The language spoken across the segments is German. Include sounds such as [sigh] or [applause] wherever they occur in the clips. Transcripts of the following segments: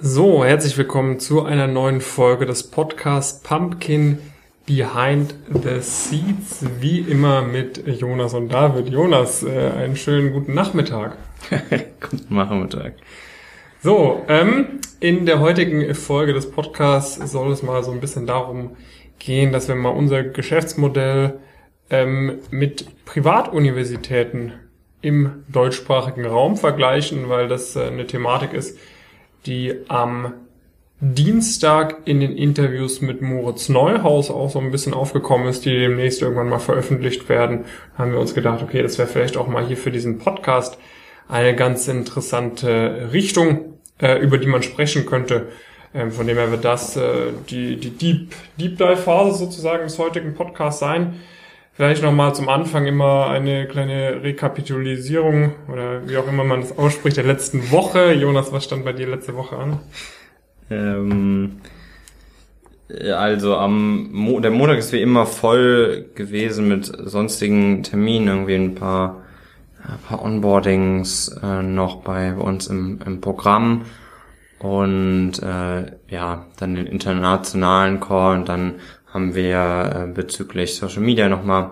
So, herzlich willkommen zu einer neuen Folge des Podcasts Pumpkin Behind the Seeds. Wie immer mit Jonas und David. Jonas, äh, einen schönen guten Nachmittag. [laughs] guten Nachmittag. So, ähm, in der heutigen Folge des Podcasts soll es mal so ein bisschen darum gehen, dass wir mal unser Geschäftsmodell ähm, mit Privatuniversitäten im deutschsprachigen Raum vergleichen, weil das äh, eine Thematik ist, die am Dienstag in den Interviews mit Moritz Neuhaus auch so ein bisschen aufgekommen ist, die demnächst irgendwann mal veröffentlicht werden, haben wir uns gedacht, okay, das wäre vielleicht auch mal hier für diesen Podcast eine ganz interessante Richtung, äh, über die man sprechen könnte. Ähm, von dem her wird das äh, die, die Deep, Deep Dive Phase sozusagen des heutigen Podcasts sein. Vielleicht nochmal zum Anfang immer eine kleine Rekapitulisierung oder wie auch immer man das ausspricht der letzten Woche. Jonas, was stand bei dir letzte Woche an? Ähm, also am Mo der Montag ist wie immer voll gewesen mit sonstigen Terminen, irgendwie ein paar, ein paar Onboardings äh, noch bei uns im, im Programm und äh, ja, dann den internationalen Call und dann haben wir äh, bezüglich Social Media nochmal,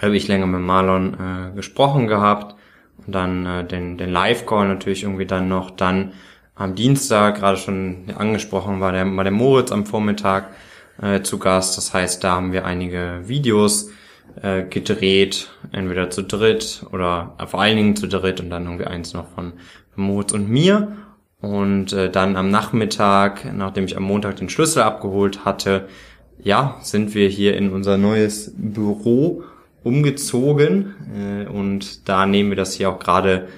habe ich länger mit Marlon äh, gesprochen gehabt und dann äh, den, den Live-Call natürlich irgendwie dann noch, dann am Dienstag, gerade schon angesprochen, war der, war der Moritz am Vormittag äh, zu Gast. Das heißt, da haben wir einige Videos äh, gedreht, entweder zu dritt oder äh, vor allen Dingen zu dritt und dann irgendwie eins noch von, von Moritz und mir. Und äh, dann am Nachmittag, nachdem ich am Montag den Schlüssel abgeholt hatte, ja, sind wir hier in unser neues Büro umgezogen äh, und da nehmen wir das hier auch gerade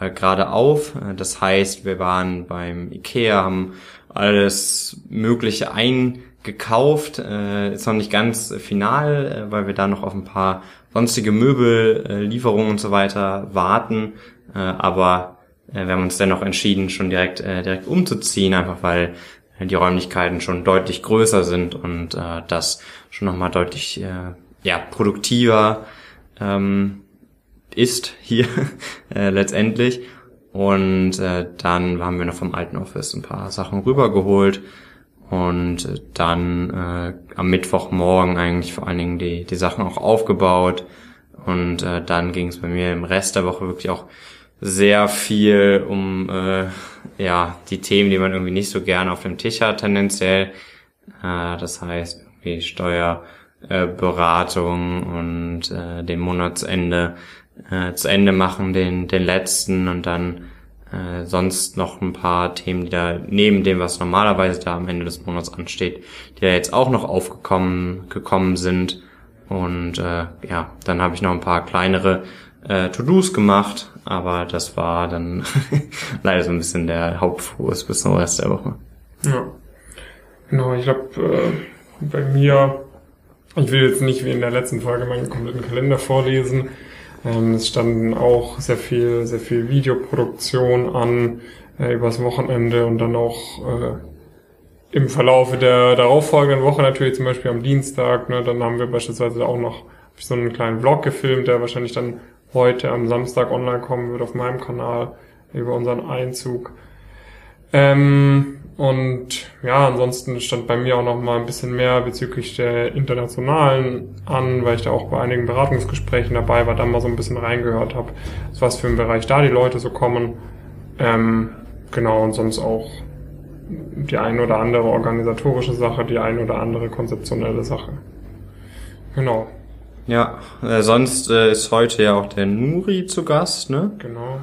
äh, gerade auf. Äh, das heißt, wir waren beim Ikea, haben alles Mögliche eingekauft, äh, ist noch nicht ganz final, äh, weil wir da noch auf ein paar sonstige Möbellieferungen und so weiter warten, äh, aber äh, wir haben uns dennoch entschieden, schon direkt äh, direkt umzuziehen, einfach weil die Räumlichkeiten schon deutlich größer sind und äh, das schon nochmal deutlich äh, ja, produktiver ähm, ist hier [laughs] äh, letztendlich. Und äh, dann haben wir noch vom alten Office ein paar Sachen rübergeholt und äh, dann äh, am Mittwochmorgen eigentlich vor allen Dingen die, die Sachen auch aufgebaut. Und äh, dann ging es bei mir im Rest der Woche wirklich auch sehr viel um äh, ja die Themen, die man irgendwie nicht so gerne auf dem Tisch hat tendenziell. Äh, das heißt irgendwie Steuerberatung äh, und äh, den Monatsende äh, zu Ende machen, den den letzten und dann äh, sonst noch ein paar Themen, die da neben dem, was normalerweise da am Ende des Monats ansteht, die da jetzt auch noch aufgekommen gekommen sind. Und äh, ja, dann habe ich noch ein paar kleinere äh, To-Dos gemacht, aber das war dann [laughs] leider so ein bisschen der Hauptfokus bis zum Rest der Woche. Ja, genau. Ich glaube, äh, bei mir, ich will jetzt nicht wie in der letzten Folge meinen kompletten Kalender vorlesen. Ähm, es standen auch sehr viel, sehr viel Videoproduktion an äh, übers Wochenende und dann auch äh, im Verlaufe der darauffolgenden Woche natürlich zum Beispiel am Dienstag. Ne, dann haben wir beispielsweise auch noch so einen kleinen Vlog gefilmt, der wahrscheinlich dann heute am Samstag online kommen wird auf meinem Kanal über unseren Einzug. Ähm, und ja, ansonsten stand bei mir auch noch mal ein bisschen mehr bezüglich der internationalen an, weil ich da auch bei einigen Beratungsgesprächen dabei war, da mal so ein bisschen reingehört habe, was für ein Bereich da die Leute so kommen. Ähm, genau, und sonst auch die ein oder andere organisatorische Sache, die ein oder andere konzeptionelle Sache. Genau. Ja, äh, sonst äh, ist heute ja auch der Nuri zu Gast, ne? Genau.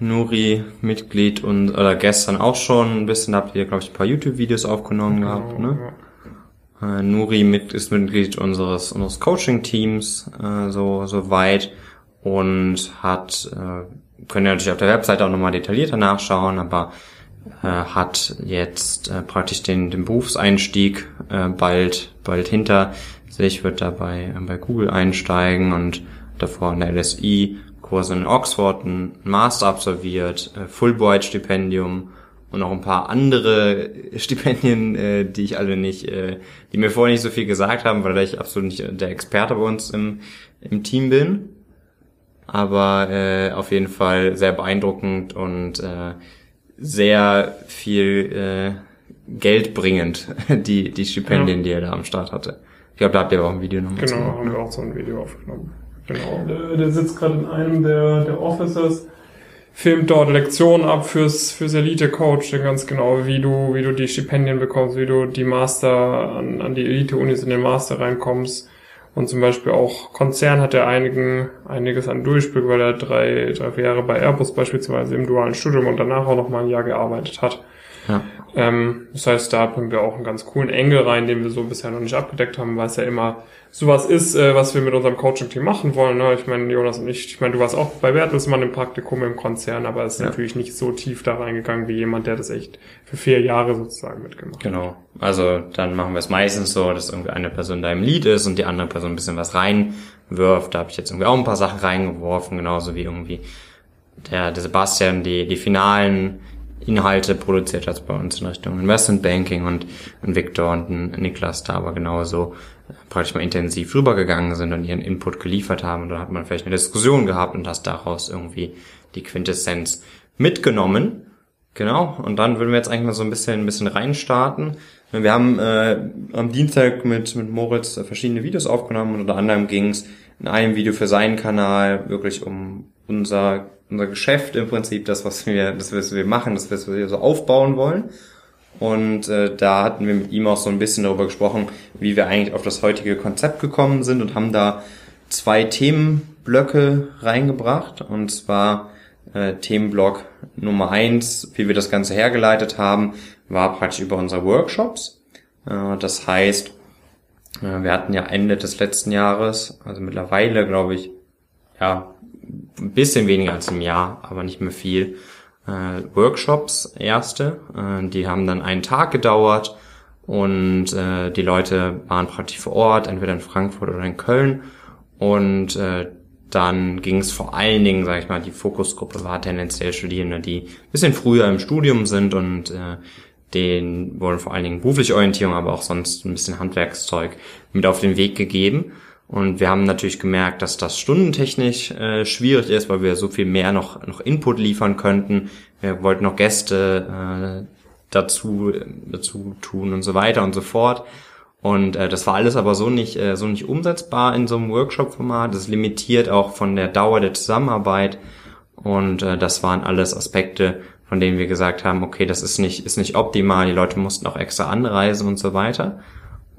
Nuri Mitglied und oder gestern auch schon ein bisschen habt ihr glaube ich ein paar YouTube Videos aufgenommen genau, gehabt, ne? Ja. Äh, Nuri mit, ist Mitglied unseres unseres Coaching Teams äh, so so weit und hat äh, können ja natürlich auf der Webseite auch nochmal detaillierter nachschauen, aber äh, hat jetzt äh, praktisch den den Berufseinstieg äh, bald bald hinter sich, wird dabei bei Google einsteigen und davor in der LSI Kurse in Oxford, ein Master absolviert, äh, Fulbright-Stipendium und auch ein paar andere [laughs] Stipendien, äh, die ich alle nicht, äh, die mir vorher nicht so viel gesagt haben, weil ich absolut nicht der Experte bei uns im, im Team bin. Aber äh, auf jeden Fall sehr beeindruckend und äh, sehr viel äh, Geld bringend, [laughs] die, die Stipendien, ja. die er da am Start hatte. Ich glaube, da habt ihr auch ein Video noch Genau, gemacht, haben wir auch so ein Video aufgenommen. Genau. Der, der sitzt gerade in einem der, der Offices, filmt dort Lektionen ab fürs, fürs Elite-Coaching ganz genau, wie du, wie du die Stipendien bekommst, wie du die Master an, an die Elite-Unis in den Master reinkommst. Und zum Beispiel auch Konzern hat er einigen, einiges an Durchblick, weil er drei, drei vier Jahre bei Airbus beispielsweise im dualen Studium und danach auch noch mal ein Jahr gearbeitet hat. Ja. Ähm, das heißt, da bringen wir auch einen ganz coolen Engel rein, den wir so bisher noch nicht abgedeckt haben, weil es ja immer sowas ist, äh, was wir mit unserem Coaching-Team machen wollen. Ne? Ich meine, Jonas und ich, ich meine, du warst auch bei Bertelsmann im Praktikum im Konzern, aber es ist ja. natürlich nicht so tief da reingegangen wie jemand, der das echt für vier Jahre sozusagen mitgemacht genau. hat. Genau. Also dann machen wir es meistens so, dass irgendwie eine Person da im Lied ist und die andere Person ein bisschen was reinwirft. Da habe ich jetzt irgendwie auch ein paar Sachen reingeworfen, genauso wie irgendwie der, der Sebastian die, die finalen Inhalte produziert hat bei uns in Richtung Investment Banking und, und Victor und Niklas da aber genauso praktisch mal intensiv rübergegangen sind und ihren Input geliefert haben. Und dann hat man vielleicht eine Diskussion gehabt und hast daraus irgendwie die Quintessenz mitgenommen. Genau. Und dann würden wir jetzt eigentlich mal so ein bisschen, ein bisschen reinstarten. Wir haben äh, am Dienstag mit, mit Moritz verschiedene Videos aufgenommen und unter anderem ging es in einem Video für seinen Kanal wirklich um unser, unser Geschäft im Prinzip, das, was wir, das, was wir machen, das, was wir so aufbauen wollen. Und äh, da hatten wir mit ihm auch so ein bisschen darüber gesprochen, wie wir eigentlich auf das heutige Konzept gekommen sind und haben da zwei Themenblöcke reingebracht. Und zwar äh, Themenblock Nummer eins, wie wir das Ganze hergeleitet haben, war praktisch über unsere Workshops. Äh, das heißt, äh, wir hatten ja Ende des letzten Jahres, also mittlerweile glaube ich, ja, ein bisschen weniger als im Jahr, aber nicht mehr viel, äh, Workshops erste. Äh, die haben dann einen Tag gedauert und äh, die Leute waren praktisch vor Ort, entweder in Frankfurt oder in Köln. Und äh, dann ging es vor allen Dingen, sage ich mal, die Fokusgruppe war tendenziell Studierende, die ein bisschen früher im Studium sind und äh, denen wurden vor allen Dingen berufliche Orientierung, aber auch sonst ein bisschen Handwerkszeug mit auf den Weg gegeben. Und wir haben natürlich gemerkt, dass das stundentechnisch äh, schwierig ist, weil wir so viel mehr noch, noch Input liefern könnten. Wir wollten noch Gäste äh, dazu, dazu tun und so weiter und so fort. Und äh, das war alles aber so nicht, äh, so nicht umsetzbar in so einem Workshop-Format. Das limitiert auch von der Dauer der Zusammenarbeit. Und äh, das waren alles Aspekte, von denen wir gesagt haben, okay, das ist nicht, ist nicht optimal, die Leute mussten auch extra anreisen und so weiter.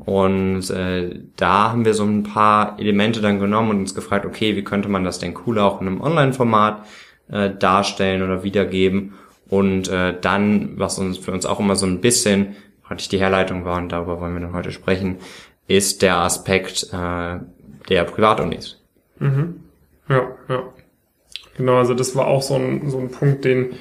Und äh, da haben wir so ein paar Elemente dann genommen und uns gefragt, okay, wie könnte man das denn cooler auch in einem Online-Format äh, darstellen oder wiedergeben? Und äh, dann, was uns für uns auch immer so ein bisschen praktisch die Herleitung war, und darüber wollen wir dann heute sprechen, ist der Aspekt äh, der Privatunis. Mhm. Ja, ja. Genau, also das war auch so ein, so ein Punkt, den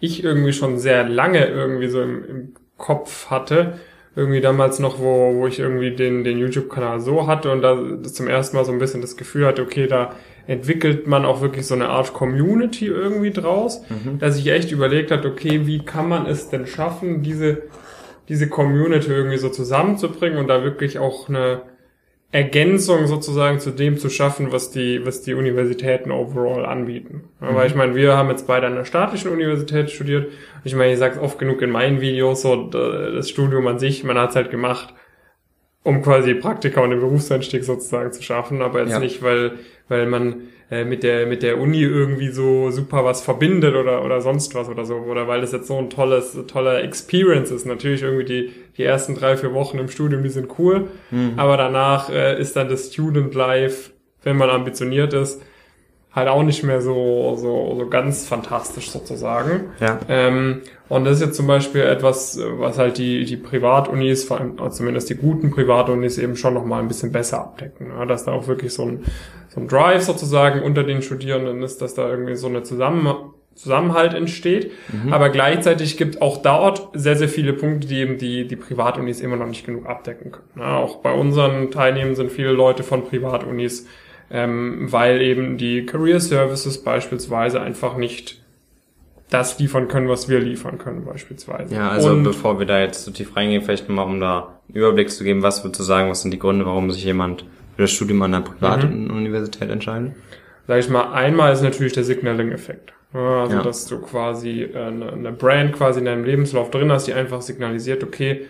ich irgendwie schon sehr lange irgendwie so im, im Kopf hatte irgendwie damals noch, wo, wo ich irgendwie den, den YouTube-Kanal so hatte und da zum ersten Mal so ein bisschen das Gefühl hatte, okay, da entwickelt man auch wirklich so eine Art Community irgendwie draus, mhm. dass ich echt überlegt hat, okay, wie kann man es denn schaffen, diese, diese Community irgendwie so zusammenzubringen und da wirklich auch eine, Ergänzung sozusagen zu dem zu schaffen, was die, was die Universitäten overall anbieten. Mhm. Weil ich meine, wir haben jetzt beide an der staatlichen Universität studiert. Ich meine, ich sage oft genug in meinen Videos, so das Studium an sich, man hat es halt gemacht, um quasi Praktika und den Berufseinstieg sozusagen zu schaffen, aber jetzt ja. nicht, weil, weil man äh, mit der mit der Uni irgendwie so super was verbindet oder oder sonst was oder so oder weil das jetzt so ein tolles toller Experience ist natürlich irgendwie die die ersten drei vier Wochen im Studium die sind cool mhm. aber danach äh, ist dann das Student Life wenn man ambitioniert ist halt auch nicht mehr so so so ganz fantastisch sozusagen ja. Ähm, und das ist jetzt zum Beispiel etwas, was halt die, die Privatunis, vor allem zumindest die guten Privatunis eben schon nochmal ein bisschen besser abdecken. Ja, dass da auch wirklich so ein, so ein Drive sozusagen unter den Studierenden ist, dass da irgendwie so eine Zusammen Zusammenhalt entsteht. Mhm. Aber gleichzeitig gibt auch dort sehr, sehr viele Punkte, die eben die, die Privatunis immer noch nicht genug abdecken können. Ja, auch bei unseren Teilnehmern sind viele Leute von Privatunis, ähm, weil eben die Career Services beispielsweise einfach nicht das liefern können, was wir liefern können beispielsweise. Ja, also und bevor wir da jetzt so tief reingehen, vielleicht mal um da einen Überblick zu geben, was würdest du sagen, was sind die Gründe, warum sich jemand für das Studium an einer privaten mhm. Universität entscheidet? Sag ich mal, einmal ist natürlich der Signaling-Effekt. Also Ja. dass du quasi äh, eine, eine Brand quasi in deinem Lebenslauf drin hast, die einfach signalisiert, okay,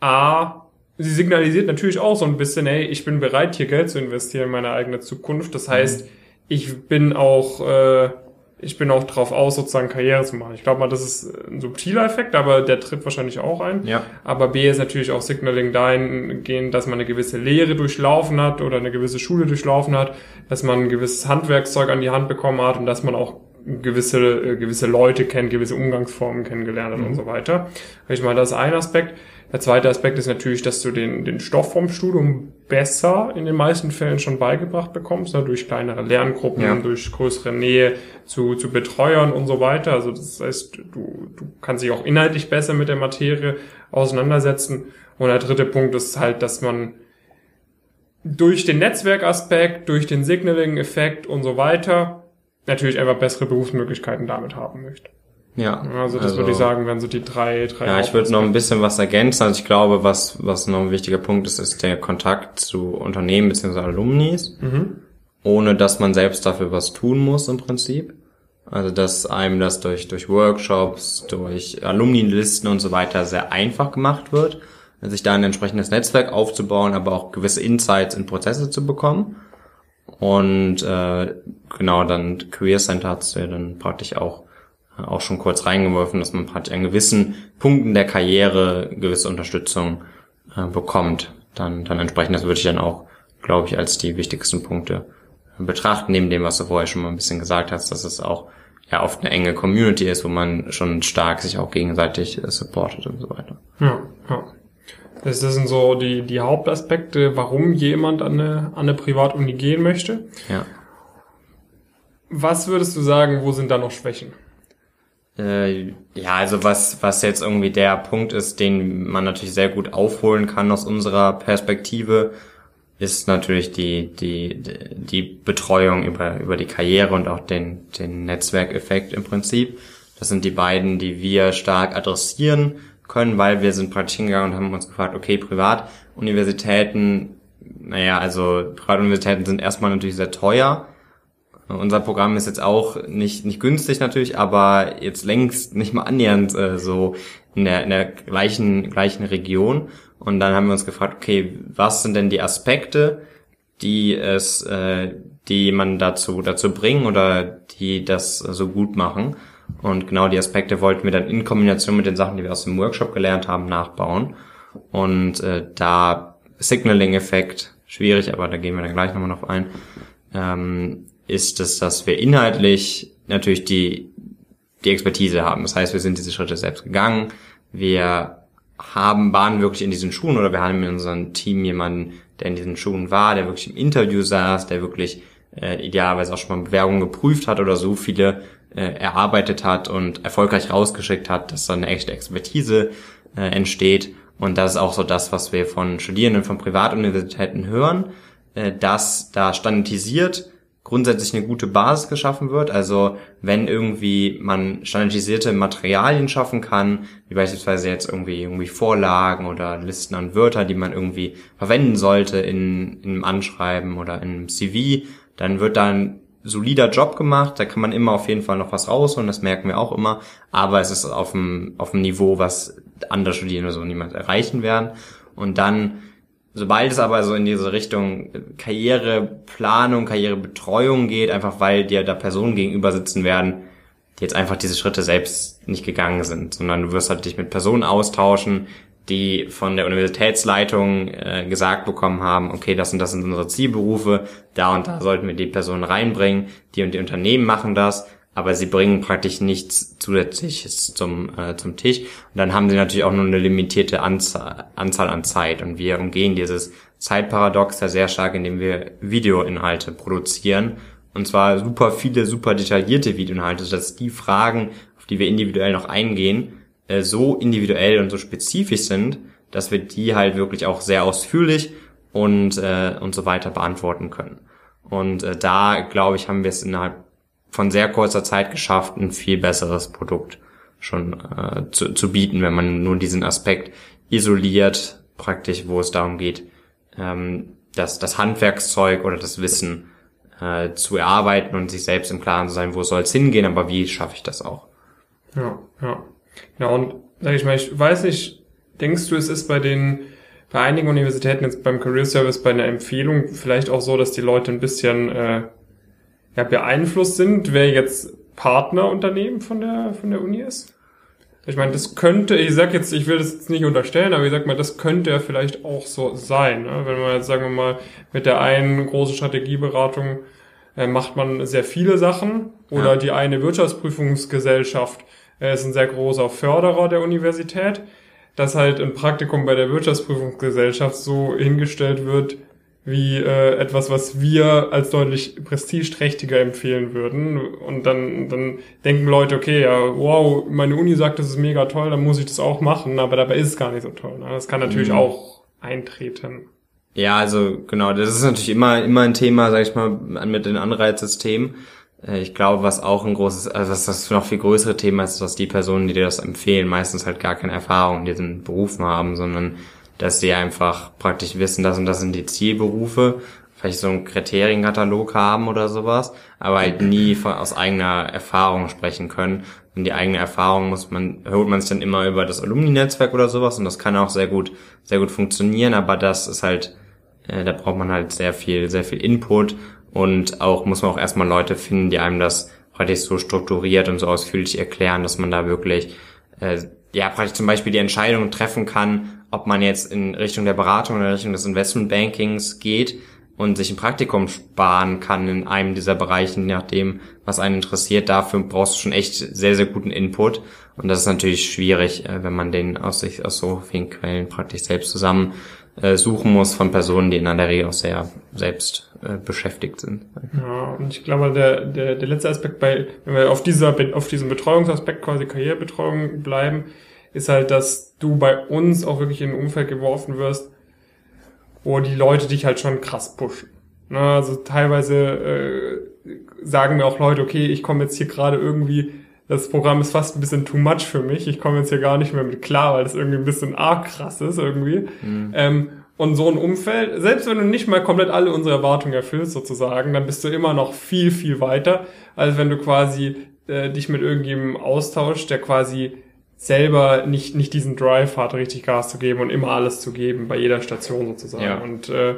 A, sie signalisiert natürlich auch so ein bisschen, ey, ich bin bereit, hier Geld zu investieren in meine eigene Zukunft. Das heißt, ich bin auch, äh, ich bin auch drauf aus, sozusagen Karriere zu machen. Ich glaube mal, das ist ein subtiler Effekt, aber der tritt wahrscheinlich auch ein. Ja. Aber B ist natürlich auch Signaling dahingehend, dass man eine gewisse Lehre durchlaufen hat oder eine gewisse Schule durchlaufen hat, dass man ein gewisses Handwerkszeug an die Hand bekommen hat und dass man auch gewisse, äh, gewisse Leute kennt, gewisse Umgangsformen kennengelernt hat und so weiter. Ich meine, das ist ein Aspekt. Der zweite Aspekt ist natürlich, dass du den, den Stoff vom Studium besser in den meisten Fällen schon beigebracht bekommst, ne, durch kleinere Lerngruppen, Ja. durch größere Nähe zu, zu Betreuern und so weiter. Also das heißt, du, du kannst dich auch inhaltlich besser mit der Materie auseinandersetzen. Und der dritte Punkt ist halt, dass man durch den Netzwerkaspekt, durch den Signaling-Effekt und so weiter natürlich einfach bessere Berufsmöglichkeiten damit haben möchte. Ja. Also das würde ich sagen, wären so die drei, drei Ja, ich würde noch ein bisschen was ergänzen. Also ich glaube, was, was noch ein wichtiger Punkt ist, ist der Kontakt zu Unternehmen bzw. Alumnis, ohne dass man selbst dafür was tun muss im Prinzip. Also dass einem das durch, durch Workshops, durch Alumni-Listen und so weiter sehr einfach gemacht wird, sich da ein entsprechendes Netzwerk aufzubauen, aber auch gewisse Insights in Prozesse zu bekommen. Und äh, genau, dann Career Center hat's ja dann praktisch auch auch schon kurz reingeworfen, dass man praktisch an gewissen Punkten der Karriere gewisse Unterstützung äh, bekommt. Dann, dann entsprechend, das würde ich dann auch, glaube ich, als die wichtigsten Punkte betrachten, neben dem, was du vorher schon mal ein bisschen gesagt hast, dass es auch ja oft eine enge Community ist, wo man schon stark sich auch gegenseitig äh, supportet und so weiter. Ja, ja. Das das sind so die, die Hauptaspekte, warum jemand an eine, an eine Privatuni gehen möchte. Ja. Was würdest du sagen, wo sind da noch Schwächen? Äh, ja, also was, was jetzt irgendwie der Punkt ist, den man natürlich sehr gut aufholen kann aus unserer Perspektive, ist natürlich die, die, die Betreuung über, über die Karriere und auch den, den Netzwerkeffekt im Prinzip. Das sind die beiden, die wir stark adressieren können, weil wir sind praktisch hingegangen und haben uns gefragt, okay, Privatuniversitäten, naja, also Privatuniversitäten sind erstmal natürlich sehr teuer. Unser Programm ist jetzt auch nicht, nicht günstig natürlich, aber jetzt längst nicht mal annähernd äh, so in der, in der gleichen, gleichen Region. Und dann haben wir uns gefragt, okay, was sind denn die Aspekte, die es, äh, die man dazu, dazu bringen oder die das so gut machen? Und genau die Aspekte wollten wir dann in Kombination mit den Sachen, die wir aus dem Workshop gelernt haben, nachbauen. Und äh, da Signaling-Effekt, schwierig, aber da gehen wir dann gleich nochmal drauf ein, ähm, ist es, dass wir inhaltlich natürlich die, die Expertise haben. Das heißt, wir sind diese Schritte selbst gegangen. Wir haben, waren wirklich in diesen Schuhen oder wir haben in unserem Team jemanden, der in diesen Schuhen war, der wirklich im Interview saß, der wirklich äh, idealerweise auch schon mal Bewerbungen geprüft hat oder so viele äh, erarbeitet hat und erfolgreich rausgeschickt hat, dass da eine echte Expertise äh, entsteht. Und das ist auch so das, was wir von Studierenden von Privatuniversitäten hören, äh, dass da standardisiert grundsätzlich eine gute Basis geschaffen wird. Also wenn irgendwie man standardisierte Materialien schaffen kann, wie beispielsweise jetzt irgendwie irgendwie Vorlagen oder Listen an Wörter, die man irgendwie verwenden sollte in, in einem Anschreiben oder in einem CV, dann wird da ein solider Job gemacht. Da kann man immer auf jeden Fall noch was rausholen, das merken wir auch immer. Aber es ist auf dem, auf dem Niveau, was andere Studierende so niemals erreichen werden. Und dann Sobald es aber so in diese Richtung Karriereplanung, Karrierebetreuung geht, einfach weil dir da Personen gegenüber sitzen werden, die jetzt einfach diese Schritte selbst nicht gegangen sind, sondern du wirst halt dich mit Personen austauschen, die von der Universitätsleitung äh, gesagt bekommen haben, okay, das und das sind unsere Zielberufe, da und da sollten wir die Personen reinbringen, die und die Unternehmen machen das, aber sie bringen praktisch nichts Zusätzliches zum, äh, zum Tisch. Und dann haben sie natürlich auch nur eine limitierte Anzahl, Anzahl an Zeit. Und wir umgehen dieses Zeitparadox ja sehr stark, indem wir Videoinhalte produzieren. Und zwar super viele, super detaillierte Videoinhalte, sodass die Fragen, auf die wir individuell noch eingehen, äh, so individuell und so spezifisch sind, dass wir die halt wirklich auch sehr ausführlich und, äh, und so weiter beantworten können. Und äh, da, glaube ich, haben wir es innerhalb von sehr kurzer Zeit geschafft, ein viel besseres Produkt schon äh, zu, zu bieten, wenn man nur diesen Aspekt isoliert, praktisch, wo es darum geht, ähm, das, das Handwerkszeug oder das Wissen äh, zu erarbeiten und sich selbst im Klaren zu sein, wo soll es hingehen, aber wie schaffe ich das auch. Ja, ja. Ja, und sag ich mal, ich weiß nicht, denkst du, es ist bei den bei einigen Universitäten jetzt beim Career Service bei einer Empfehlung vielleicht auch so, dass die Leute ein bisschen äh, ja, beeinflusst sind, wer jetzt Partnerunternehmen von der von der Uni ist? Ich meine, das könnte, ich sag jetzt, ich will das jetzt nicht unterstellen, aber ich sag mal, das könnte ja vielleicht auch so sein. Ne? Wenn man jetzt, sagen wir mal, mit der einen großen Strategieberatung äh, macht man sehr viele Sachen oder ja. die eine Wirtschaftsprüfungsgesellschaft äh, ist ein sehr großer Förderer der Universität, dass halt ein Praktikum bei der Wirtschaftsprüfungsgesellschaft so hingestellt wird, wie äh, etwas, was wir als deutlich prestigeträchtiger empfehlen würden. Und dann, dann denken Leute, okay, ja, wow, meine Uni sagt, das ist mega toll, dann muss ich das auch machen, aber dabei ist es gar nicht so toll. Ne? Das kann natürlich mhm. auch eintreten. Ja, also genau, das ist natürlich immer, immer ein Thema, sag ich mal, mit den Anreizsystemen. Äh, ich glaube, was auch ein großes, also was das noch viel größere Thema ist, dass die Personen, die dir das empfehlen, meistens halt gar keine Erfahrung in diesen Berufen haben, sondern dass sie einfach praktisch wissen, das und das sind die Zielberufe, vielleicht so einen Kriterienkatalog haben oder sowas, aber halt nie von, aus eigener Erfahrung sprechen können. Und die eigene Erfahrung muss man, holt man sich dann immer über das Alumni-Netzwerk oder sowas und das kann auch sehr gut, sehr gut funktionieren, aber das ist halt, äh, da braucht man halt sehr viel, sehr viel Input und auch muss man auch erstmal Leute finden, die einem das praktisch so strukturiert und so ausführlich erklären, dass man da wirklich äh, ja praktisch zum Beispiel die Entscheidung treffen kann, ob man jetzt in Richtung der Beratung oder in Richtung des Investmentbankings geht und sich ein Praktikum sparen kann in einem dieser Bereiche, je nachdem, was einen interessiert. Dafür brauchst du schon echt sehr, sehr guten Input. Und das ist natürlich schwierig, äh, wenn man den aus sich, aus so vielen Quellen praktisch selbst zusammen äh, suchen muss von Personen, die in der Regel auch sehr selbst äh, beschäftigt sind. Ja, und ich glaube, der, der, der letzte Aspekt bei, wenn wir auf dieser, auf diesem Betreuungsaspekt quasi Karrierebetreuung bleiben, ist halt, dass du bei uns auch wirklich in ein Umfeld geworfen wirst, wo die Leute dich halt schon krass pushen. Na, also teilweise äh, sagen mir auch Leute, okay, ich komme jetzt hier gerade irgendwie, das Programm ist fast ein bisschen too much für mich, ich komme jetzt hier gar nicht mehr mit klar, weil das irgendwie ein bisschen arg krass ist irgendwie. Mhm. Ähm, und so ein Umfeld, selbst wenn du nicht mal komplett alle unsere Erwartungen erfüllst sozusagen, dann bist du immer noch viel, viel weiter, als wenn du quasi äh, dich mit irgendjemandem austauschst, der quasi selber nicht, nicht diesen Drive hat, richtig Gas zu geben und immer alles zu geben, bei jeder Station sozusagen. Ja. Und äh,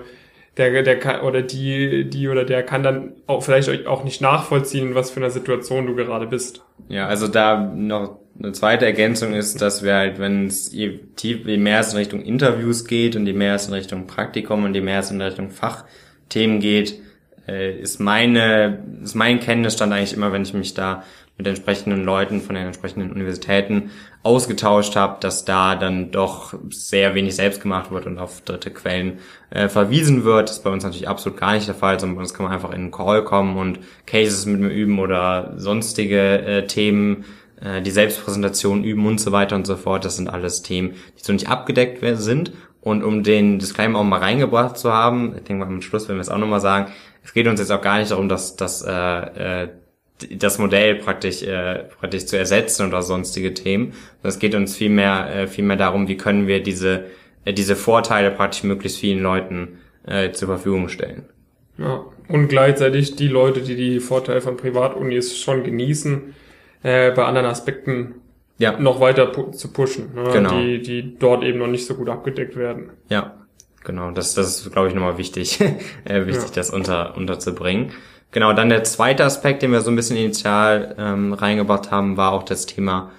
der, der kann, oder die, die oder der kann dann auch vielleicht auch nicht nachvollziehen, was für eine Situation du gerade bist. Ja, also da noch eine zweite Ergänzung ist, dass wir halt, wenn es je, tief, je mehr es in Richtung Interviews geht und je mehr es in Richtung Praktikum und je mehr es in Richtung Fachthemen geht, äh, ist meine, ist mein Kenntnisstand eigentlich immer, wenn ich mich da mit entsprechenden Leuten von den entsprechenden Universitäten ausgetauscht habe, dass da dann doch sehr wenig selbst gemacht wird und auf dritte Quellen äh, verwiesen wird. Das ist bei uns natürlich absolut gar nicht der Fall, sondern bei uns kann man einfach in einen Call kommen und Cases mit mir üben oder sonstige äh, Themen, äh, die Selbstpräsentation üben und so weiter und so fort. Das sind alles Themen, die so nicht abgedeckt sind. Und um den Disclaimer auch mal reingebracht zu haben, ich denke mal am Schluss werden wir es auch nochmal sagen, es geht uns jetzt auch gar nicht darum, dass, dass äh, äh, das Modell praktisch, äh, praktisch zu ersetzen oder sonstige Themen. Es geht uns vielmehr, äh, vielmehr darum, wie können wir diese, äh, diese Vorteile praktisch möglichst vielen Leuten äh, zur Verfügung stellen. Ja, und gleichzeitig die Leute, die die Vorteile von Privatunis schon genießen, äh, bei anderen Aspekten ja. noch weiter pu zu pushen, ne? genau. die, die dort eben noch nicht so gut abgedeckt werden. Ja, genau. Das, das ist, glaube ich, nochmal wichtig, [laughs] äh, wichtig, ja. das unter, unterzubringen. Genau, dann der zweite Aspekt, den wir so ein bisschen initial ähm, reingebracht haben, war auch das Thema,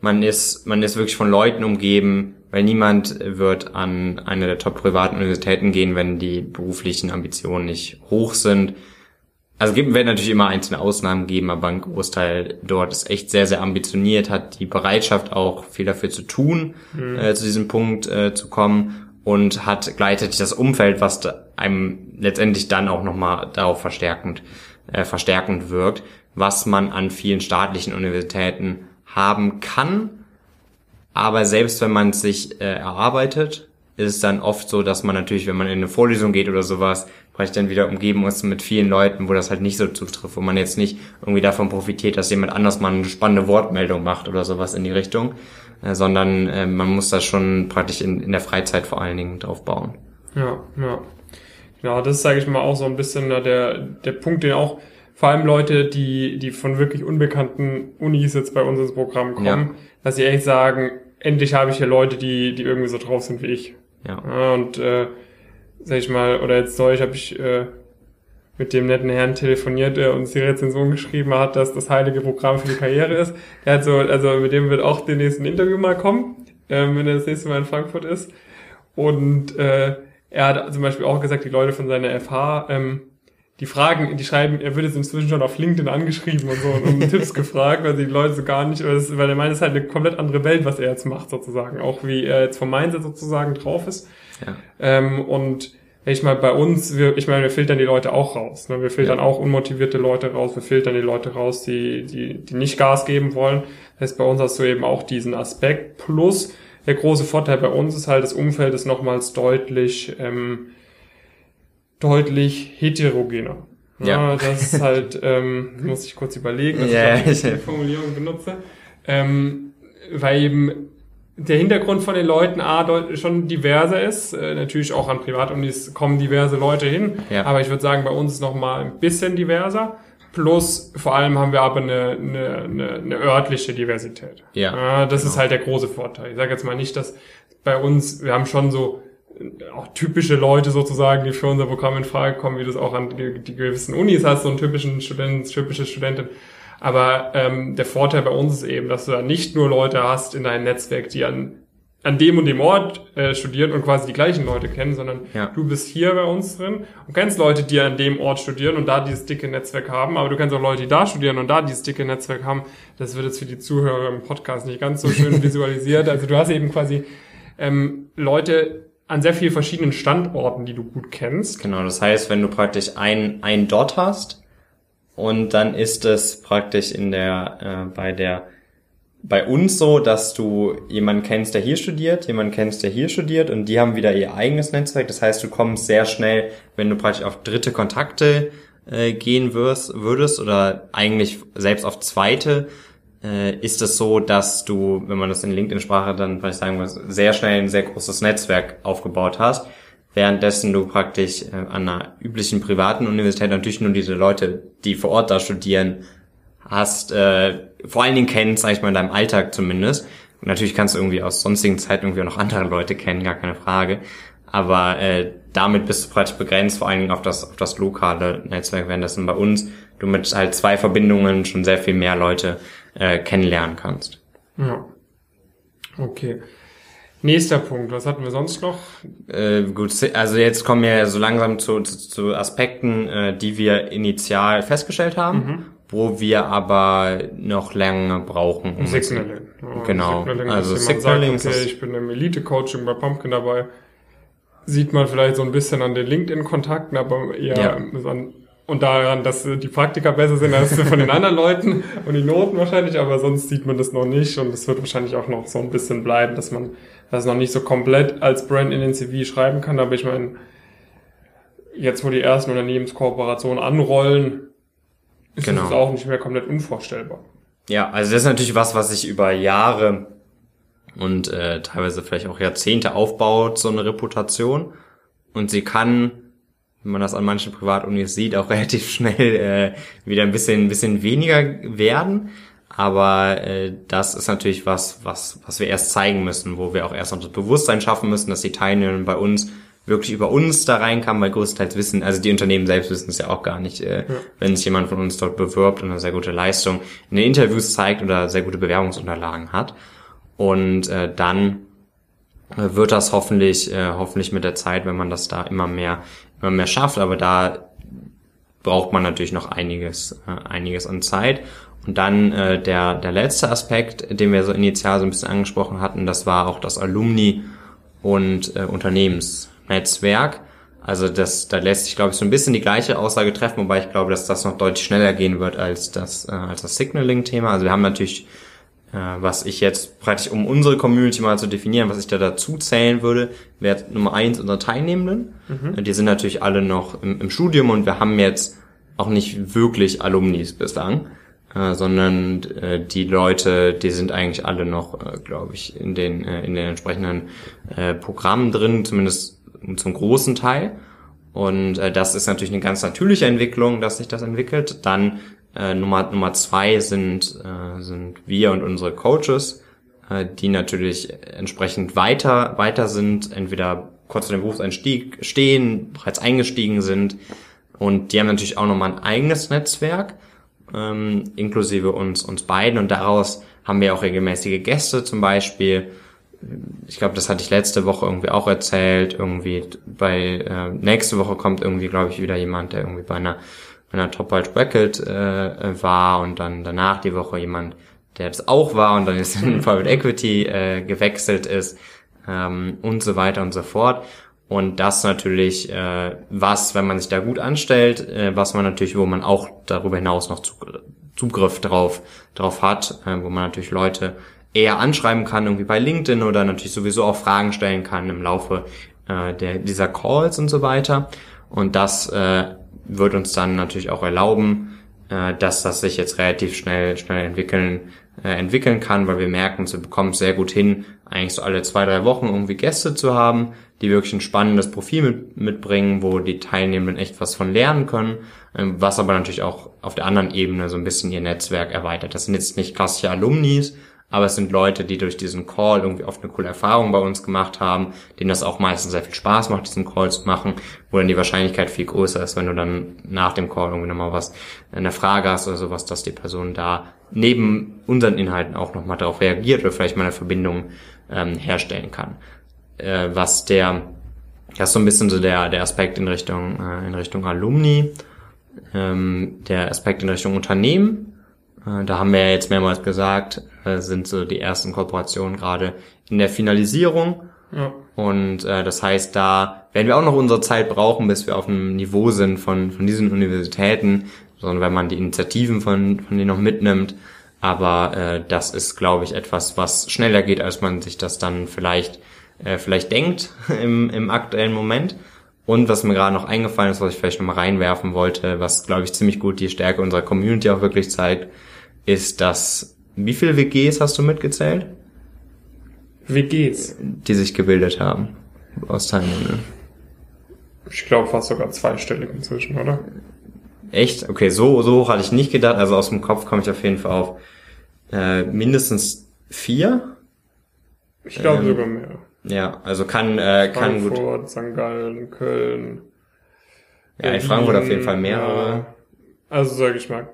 man ist, man ist wirklich von Leuten umgeben, weil niemand wird an eine der top privaten Universitäten gehen, wenn die beruflichen Ambitionen nicht hoch sind. Also gibt, wird natürlich immer einzelne Ausnahmen geben, aber ein Großteil dort ist echt sehr, sehr ambitioniert, hat die Bereitschaft auch viel dafür zu tun, mhm. äh, zu diesem Punkt äh, zu kommen und hat gleichzeitig das Umfeld, was einem letztendlich dann auch nochmal darauf verstärkend, äh, verstärkend wirkt, was man an vielen staatlichen Universitäten haben kann. Aber selbst wenn man es sich äh, erarbeitet, ist es dann oft so, dass man natürlich, wenn man in eine Vorlesung geht oder sowas, vielleicht dann wieder umgeben muss mit vielen Leuten, wo das halt nicht so zutrifft, wo man jetzt nicht irgendwie davon profitiert, dass jemand anders mal eine spannende Wortmeldung macht oder sowas in die Richtung, äh, sondern äh, man muss das schon praktisch in, in der Freizeit vor allen Dingen drauf bauen. Ja, ja. Ja, das ist, sage ich mal, auch so ein bisschen der, der Punkt, den auch vor allem Leute, die, die von wirklich unbekannten Unis jetzt bei uns ins Programm kommen, ja. dass sie echt sagen, endlich habe ich hier Leute, die, die irgendwie so drauf sind wie ich. Ja. ja und äh, sag ich mal, oder jetzt neulich habe ich äh, mit dem netten Herrn telefoniert, der uns die Rezension geschrieben hat, dass das heilige Programm für die Karriere ist. Er hat so, also mit dem wird auch den nächsten Interview mal kommen, ähm, wenn er das nächste Mal in Frankfurt ist. Und äh, er hat zum Beispiel auch gesagt, die Leute von seiner FH, ähm, die fragen, die schreiben, er wird jetzt inzwischen schon auf LinkedIn angeschrieben und so und um Tipps [laughs] gefragt, weil die Leute so gar nicht, weil er meint, es ist halt eine komplett andere Welt, was er jetzt macht sozusagen, auch wie er jetzt vom Mindset sozusagen drauf ist. Ja. Ähm, und ich meine, bei uns, wir, ich meine, wir filtern die Leute auch raus. Ne? Wir filtern ja. auch unmotivierte Leute raus, wir filtern die Leute raus, die, die, die nicht Gas geben wollen. Das heißt, bei uns hast du eben auch diesen Aspekt. Plus, der große Vorteil bei uns ist halt, das Umfeld ist nochmals deutlich, ähm, deutlich heterogener. Ja. ja das ist halt, [laughs] ähm, muss ich kurz überlegen, dass yeah. ich die Formulierung benutze. Ähm, weil eben der Hintergrund von den Leuten A schon diverser ist. Äh, natürlich auch an Privatunis kommen diverse Leute hin. Ja. Aber ich würde sagen, bei uns ist noch mal ein bisschen diverser. Plus vor allem haben wir aber eine, eine, eine, eine örtliche Diversität. Ja. Äh, das genau. ist halt der große Vorteil. Ich sage jetzt mal nicht, dass bei uns, wir haben schon so auch typische Leute sozusagen, die für unser Programm in Frage kommen, wie du es auch an die, die gewissen Unis hast, so einen typischen Studenten, typische Studentin. Aber ähm, der Vorteil bei uns ist eben, dass du da nicht nur Leute hast in deinem Netzwerk, die an an dem und dem Ort äh, studieren und quasi die gleichen Leute kennen, sondern ja. du bist hier bei uns drin und kennst Leute, die an dem Ort studieren und da dieses dicke Netzwerk haben, aber du kennst auch Leute, die da studieren und da dieses dicke Netzwerk haben. Das wird jetzt für die Zuhörer im Podcast nicht ganz so schön [laughs] visualisiert. Also du hast eben quasi ähm, Leute an sehr vielen verschiedenen Standorten, die du gut kennst. Genau, das heißt, wenn du praktisch ein, ein Dot hast und dann ist es praktisch in der, äh, bei der, bei uns so, dass du jemanden kennst, der hier studiert, jemanden kennst, der hier studiert und die haben wieder ihr eigenes Netzwerk. Das heißt, du kommst sehr schnell, wenn du praktisch auf dritte Kontakte äh, gehen wirst, würdest oder eigentlich selbst auf zweite, äh, ist es so, dass du, wenn man das in LinkedIn-Sprache dann vielleicht sagen muss, sehr schnell ein sehr großes Netzwerk aufgebaut hast, währenddessen du praktisch äh, an einer üblichen privaten Universität natürlich nur diese Leute, die vor Ort da studieren, hast, äh, vor allen Dingen kennst, sag ich mal, in deinem Alltag zumindest. Und natürlich kannst du irgendwie aus sonstigen Zeiten irgendwie auch noch andere Leute kennen, gar keine Frage. Aber äh, damit bist du praktisch begrenzt, vor allen Dingen auf das, auf das lokale Netzwerk, währenddessen bei uns du mit halt zwei Verbindungen schon sehr viel mehr Leute äh, kennenlernen kannst. Ja. Okay. Nächster Punkt, was hatten wir sonst noch? Äh, gut, also jetzt kommen wir so langsam zu, zu, zu Aspekten, äh, die wir initial festgestellt haben, mhm. wo wir aber noch länger brauchen. Um Signaling. Ja, genau. Signaling, also Signaling sagt, okay, ich bin im Elite-Coaching bei Pumpkin dabei. Sieht man vielleicht so ein bisschen an den LinkedIn-Kontakten, aber eher ja. an und daran, dass die Praktika besser sind als von den anderen Leuten und die Noten wahrscheinlich, aber sonst sieht man das noch nicht und es wird wahrscheinlich auch noch so ein bisschen bleiben, dass man das noch nicht so komplett als Brand in den CV schreiben kann, aber ich meine, jetzt wo die ersten Unternehmenskooperationen anrollen, ist genau. das auch nicht mehr komplett unvorstellbar. Ja, also das ist natürlich was, was sich über Jahre und äh, teilweise vielleicht auch Jahrzehnte aufbaut, so eine Reputation. Und sie kann wenn man das an manchen Privatunis sieht, auch [laughs] relativ schnell äh, wieder ein bisschen, ein bisschen weniger werden. Aber äh, das ist natürlich was, was, was wir erst zeigen müssen, wo wir auch erst noch das Bewusstsein schaffen müssen, dass die Teilnehmer bei uns wirklich über uns da reinkamen, weil größtenteils wissen, also die Unternehmen selbst wissen es ja auch gar nicht, äh, ja. wenn sich jemand von uns dort bewirbt und eine sehr gute Leistung in den Interviews zeigt oder sehr gute Bewerbungsunterlagen hat. Und äh, dann wird das hoffentlich, äh, hoffentlich mit der Zeit, wenn man das da immer mehr immer mehr schafft, aber da braucht man natürlich noch einiges, äh, einiges an Zeit. Und dann äh, der, der letzte Aspekt, den wir so initial so ein bisschen angesprochen hatten, das war auch das Alumni- und äh, Unternehmensnetzwerk. Also das, da lässt sich, glaube ich, so ein bisschen die gleiche Aussage treffen, wobei ich glaube, dass das noch deutlich schneller gehen wird als das, äh, als das Signaling-Thema. Also wir haben natürlich was ich jetzt praktisch, um unsere Community mal zu definieren, was ich da dazu zählen würde, wäre Nummer eins unsere Teilnehmenden. Mhm. Äh, die sind natürlich alle noch im, im, Studium und wir haben jetzt auch nicht wirklich Alumnis bislang, äh, sondern äh, die Leute, die sind eigentlich alle noch, äh, glaube ich, in den, äh, in den entsprechenden äh, Programmen drin, zumindest zum großen Teil. Und äh, das ist natürlich eine ganz natürliche Entwicklung, dass sich das entwickelt. Dann äh, Nummer, Nummer zwei sind, äh, sind wir und unsere Coaches, äh, die natürlich entsprechend weiter, weiter sind, entweder kurz vor dem Berufseinstieg stehen, bereits eingestiegen sind. Und die haben natürlich auch nochmal ein eigenes Netzwerk, ähm, inklusive uns, uns beiden. Und daraus haben wir auch regelmäßige Gäste zum Beispiel. Ich glaube, das hatte ich letzte Woche irgendwie auch erzählt. Irgendwie bei äh, nächste Woche kommt irgendwie, glaube ich, wieder jemand, der irgendwie bei einer, einer Top Bulge Bracket äh, war und dann danach die Woche jemand, der das auch war und dann jetzt in [laughs] Private Equity äh, gewechselt ist ähm, und so weiter und so fort. Und das natürlich äh, was, wenn man sich da gut anstellt, äh, was man natürlich, wo man auch darüber hinaus noch Zugriff drauf, drauf hat, äh, wo man natürlich Leute eher anschreiben kann, irgendwie bei LinkedIn oder natürlich sowieso auch Fragen stellen kann im Laufe äh, der, dieser Calls und so weiter. Und das äh, wird uns dann natürlich auch erlauben, äh, dass das sich jetzt relativ schnell, schnell entwickeln, äh, entwickeln kann, weil wir merken, wir bekommen es sehr gut hin, eigentlich so alle zwei, drei Wochen irgendwie Gäste zu haben, die wirklich ein spannendes Profil mit, mitbringen, wo die Teilnehmenden echt was von lernen können, ähm, was aber natürlich auch auf der anderen Ebene so ein bisschen ihr Netzwerk erweitert. Das sind jetzt nicht klassische Alumnis, aber es sind Leute, die durch diesen Call irgendwie oft eine coole Erfahrung bei uns gemacht haben, denen das auch meistens sehr viel Spaß macht, diesen Call zu machen, wo dann die Wahrscheinlichkeit viel größer ist, wenn du dann nach dem Call irgendwie nochmal was, eine Frage hast oder sowas, dass die Person da neben unseren Inhalten auch nochmal darauf reagiert oder vielleicht mal eine Verbindung ähm, herstellen kann. Äh, was der, das ist so ein bisschen so der, der Aspekt in Richtung, äh, in Richtung Alumni, ähm, der Aspekt in Richtung Unternehmen, da haben wir ja jetzt mehrmals gesagt, äh, sind so die ersten Kooperationen gerade in der Finalisierung. Ja. Und äh, das heißt, da werden wir auch noch unsere Zeit brauchen, bis wir auf einem Niveau sind von, von diesen Universitäten, sondern wenn man die Initiativen von, von denen noch mitnimmt. Aber äh, das ist, glaube ich, etwas, was schneller geht, als man sich das dann vielleicht, äh, vielleicht denkt [laughs] im, im aktuellen Moment. Und was mir gerade noch eingefallen ist, was ich vielleicht nochmal reinwerfen wollte, was, glaube ich, ziemlich gut die Stärke unserer Community auch wirklich zeigt, ist, dass wie viele WGs hast du mitgezählt? WGs? Die sich gebildet haben aus Teilnehmenden. Ich glaube fast sogar zweistellig inzwischen, oder? Echt? Okay, so, so hoch hatte ich nicht gedacht. Also aus dem Kopf komme ich auf jeden Fall auf äh, mindestens vier. Ich glaube ähm, sogar mehr. Ja, also kann, äh, kann gut. Frankfurt, St. Gallen, Köln. Ja, in Frankfurt auf jeden Fall mehrere. Ja, also sage ich mal,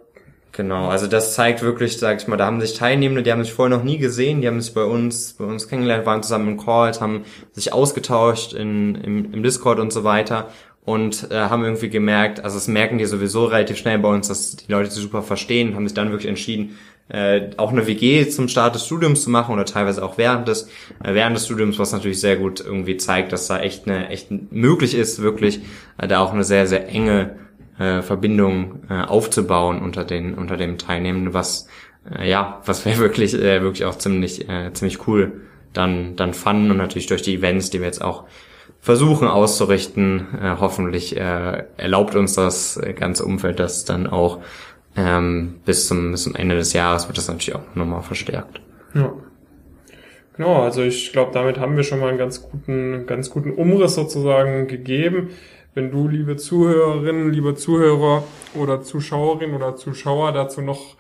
Genau, also das zeigt wirklich, sag ich mal, da haben sich Teilnehmende, die haben sich vorher noch nie gesehen, die haben sich bei uns, bei uns kennengelernt, waren zusammen in Calls, haben sich ausgetauscht in, im, im Discord und so weiter und äh, haben irgendwie gemerkt, also das merken die sowieso relativ schnell bei uns, dass die Leute sich super verstehen, haben sich dann wirklich entschieden, äh, auch eine WG zum Start des Studiums zu machen oder teilweise auch während des äh, während des Studiums, was natürlich sehr gut irgendwie zeigt, dass da echt eine echt möglich ist, wirklich äh, da auch eine sehr sehr enge äh, Verbindung äh, aufzubauen unter den unter dem Teilnehmenden, was äh, ja, was wir [laughs] wirklich äh, wirklich auch ziemlich äh, ziemlich cool dann dann fanden und natürlich durch die Events, die wir jetzt auch versuchen auszurichten, äh, hoffentlich äh, erlaubt uns das ganze Umfeld das dann auch ähm, bis zum bis zum Ende des Jahres wird das natürlich auch nochmal verstärkt. Ja. Genau, also ich glaube, damit haben wir schon mal einen ganz guten, ganz guten Umriss sozusagen gegeben. Wenn du, liebe Zuhörerinnen, liebe Zuhörer oder Zuschauerinnen oder Zuschauer dazu noch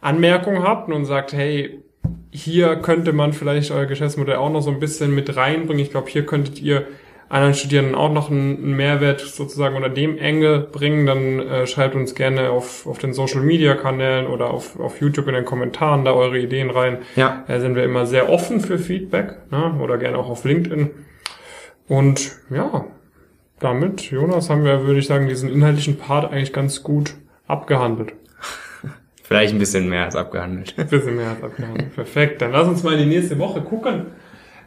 Anmerkungen habt und sagt, hey, hier könnte man vielleicht euer Geschäftsmodell auch noch so ein bisschen mit reinbringen. Ich glaube, hier könntet ihr anderen Studierenden auch noch einen Mehrwert sozusagen unter dem Engel bringen, dann äh, schreibt uns gerne auf, auf den Social Media Kanälen oder auf, auf YouTube in den Kommentaren da eure Ideen rein. Ja. Da sind wir immer sehr offen für Feedback ne? oder gerne auch auf LinkedIn. Und ja, damit, Jonas, haben wir, würde ich sagen, diesen inhaltlichen Part eigentlich ganz gut abgehandelt. [laughs] Vielleicht ein bisschen mehr als abgehandelt. Ein bisschen mehr als abgehandelt. [laughs] Perfekt. Dann lass uns mal in die nächste Woche gucken.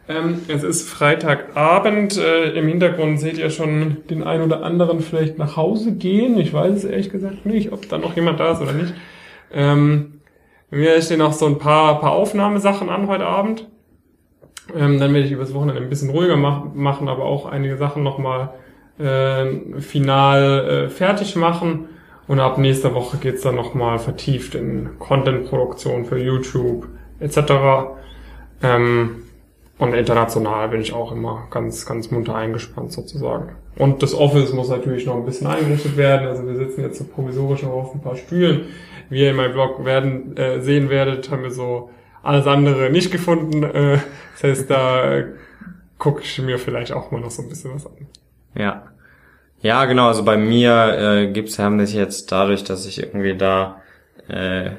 Ähm, es ist Freitagabend. Äh, Im Hintergrund seht ihr schon den einen oder anderen vielleicht nach Hause gehen. Ich weiß es ehrlich gesagt nicht, ob da noch jemand da ist oder nicht. Ähm, mir stehen noch so ein paar, paar Aufnahmesachen an heute Abend. Ähm, dann werde ich übers Wochenende ein bisschen ruhiger mach machen, aber auch einige Sachen nochmal äh, final äh, fertig machen. Und ab nächster Woche geht's dann nochmal vertieft in Content-Produktion für YouTube etc. Ähm, und international bin ich auch immer ganz, ganz munter eingespannt sozusagen. Und das Office muss natürlich noch ein bisschen eingerichtet werden. Also wir sitzen jetzt so provisorisch noch auf ein paar Stühlen. Wie ihr in meinem Blog werden äh, sehen werdet, haben wir so alles andere nicht gefunden. Äh, das heißt, da äh, gucke ich mir vielleicht auch mal noch so ein bisschen was an. Ja. Ja, genau. Also bei mir äh, gibt's haben sich jetzt dadurch, dass ich irgendwie da äh,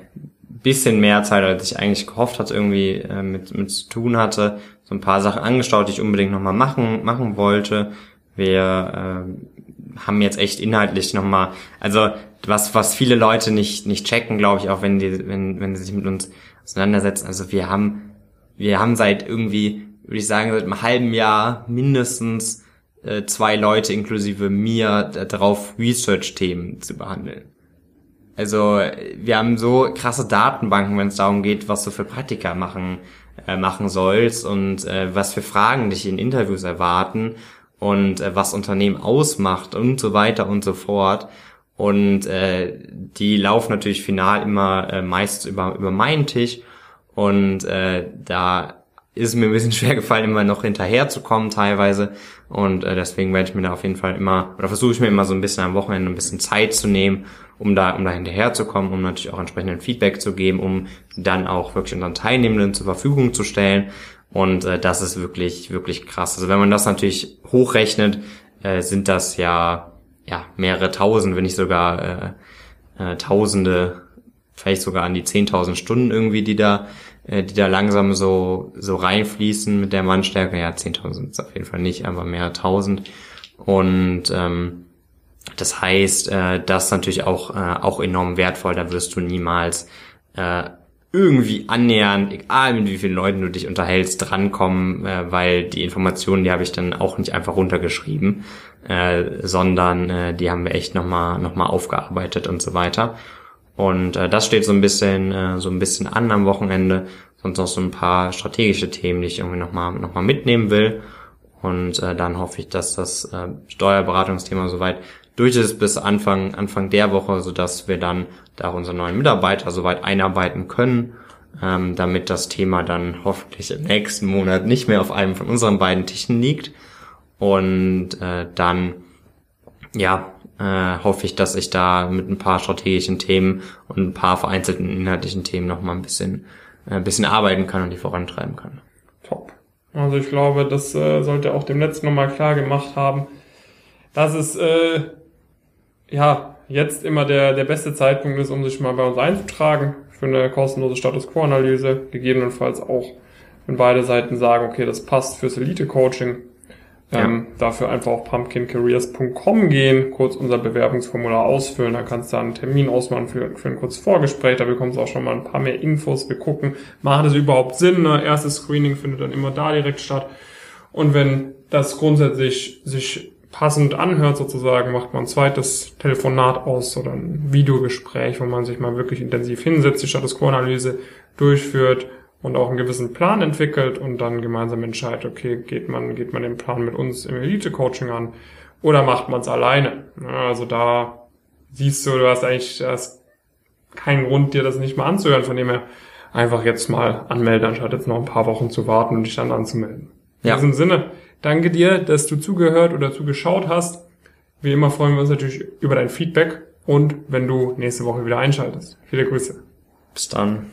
bisschen mehr Zeit, als ich eigentlich gehofft hatte, irgendwie äh, mit, mit zu tun hatte, so ein paar Sachen angestaut, die ich unbedingt nochmal machen, machen wollte. Wir äh, haben jetzt echt inhaltlich nochmal, also was, was viele Leute nicht, nicht checken, glaube ich, auch wenn die, wenn, wenn sie sich mit uns auseinandersetzen. Also wir haben, wir haben seit irgendwie, würde ich sagen, seit einem halben Jahr mindestens äh, zwei Leute inklusive mir darauf Research-Themen zu behandeln. Also wir haben so krasse Datenbanken, wenn es darum geht, was du für Praktika machen äh, machen sollst und äh, was für Fragen dich in Interviews erwarten und äh, was Unternehmen ausmacht und so weiter und so fort. Und äh, die laufen natürlich final immer äh, meist über, über meinen Tisch. Und äh, da ist mir ein bisschen [laughs] schwer gefallen, immer noch hinterherzukommen teilweise. Und äh, deswegen werde ich mir da auf jeden Fall immer, oder versuche ich mir immer so ein bisschen am Wochenende ein bisschen Zeit zu nehmen, um da, um da hinterherzukommen, um natürlich auch entsprechenden Feedback zu geben, um dann auch wirklich unseren Teilnehmenden zur Verfügung zu stellen. Und äh, das ist wirklich, wirklich krass. Also wenn man das natürlich hochrechnet, äh, sind das ja, ja mehrere tausend, wenn nicht sogar äh, äh, Tausende, vielleicht sogar an die zehntausend Stunden irgendwie, die da äh, die da langsam so, so reinfließen mit der Mannstärke. Ja, 10.000 sind es auf jeden Fall nicht, aber mehr 1.000. Und ähm, das heißt, äh, das ist natürlich auch, äh, auch enorm wertvoll. Da wirst du niemals äh, irgendwie annähernd, egal mit wie vielen Leuten du dich unterhältst, drankommen, äh, weil die Informationen, die habe ich dann auch nicht einfach runtergeschrieben, äh, sondern äh, die haben wir echt nochmal noch mal aufgearbeitet und so weiter. Und äh, das steht so ein bisschen, äh, so ein bisschen an am Wochenende. Sonst noch so ein paar strategische Themen, die ich irgendwie nochmal noch mal mitnehmen will. Und äh, dann hoffe ich, dass das äh, Steuerberatungsthema soweit durch ist bis Anfang, Anfang der Woche, sodass wir dann da unsere neuen Mitarbeiter soweit einarbeiten können, ähm, damit das Thema dann hoffentlich im nächsten Monat nicht mehr auf einem von unseren beiden Tischen liegt. Und äh, dann, ja, äh, hoffe ich, dass ich da mit ein paar strategischen Themen und ein paar vereinzelten inhaltlichen Themen noch mal ein bisschen, äh, ein bisschen arbeiten kann und die vorantreiben kann. Top. Also ich glaube, das äh, sollte auch dem Letzten nochmal klar gemacht haben, dass es äh, ja jetzt immer der, der beste Zeitpunkt ist, um sich mal bei uns einzutragen für eine kostenlose Status Quo-Analyse, gegebenenfalls auch, wenn beide Seiten sagen, okay, das passt fürs Elite-Coaching, ja. Ähm, dafür einfach auf pumpkincareers.com gehen, kurz unser Bewerbungsformular ausfüllen, da kannst du einen Termin ausmachen für, für ein kurzes Vorgespräch, da bekommst du auch schon mal ein paar mehr Infos. Wir gucken, macht es überhaupt Sinn? Ne? Erstes Screening findet dann immer da direkt statt. Und wenn das grundsätzlich sich passend anhört sozusagen, macht man ein zweites Telefonat aus oder ein Videogespräch, wo man sich mal wirklich intensiv hinsetzt, die Status Quo-Analyse durchführt, und auch einen gewissen Plan entwickelt und dann gemeinsam entscheidet, okay, geht man, geht man den Plan mit uns im Elite-Coaching an oder macht man es alleine. Also da siehst du, du hast eigentlich hast keinen Grund, dir das nicht mal anzuhören, von dem her einfach jetzt mal anmelden, anstatt jetzt noch ein paar Wochen zu warten und dich dann anzumelden. Ja. In diesem Sinne, danke dir, dass du zugehört oder zugeschaut hast. Wie immer freuen wir uns natürlich über dein Feedback und wenn du nächste Woche wieder einschaltest. Viele Grüße. Bis dann.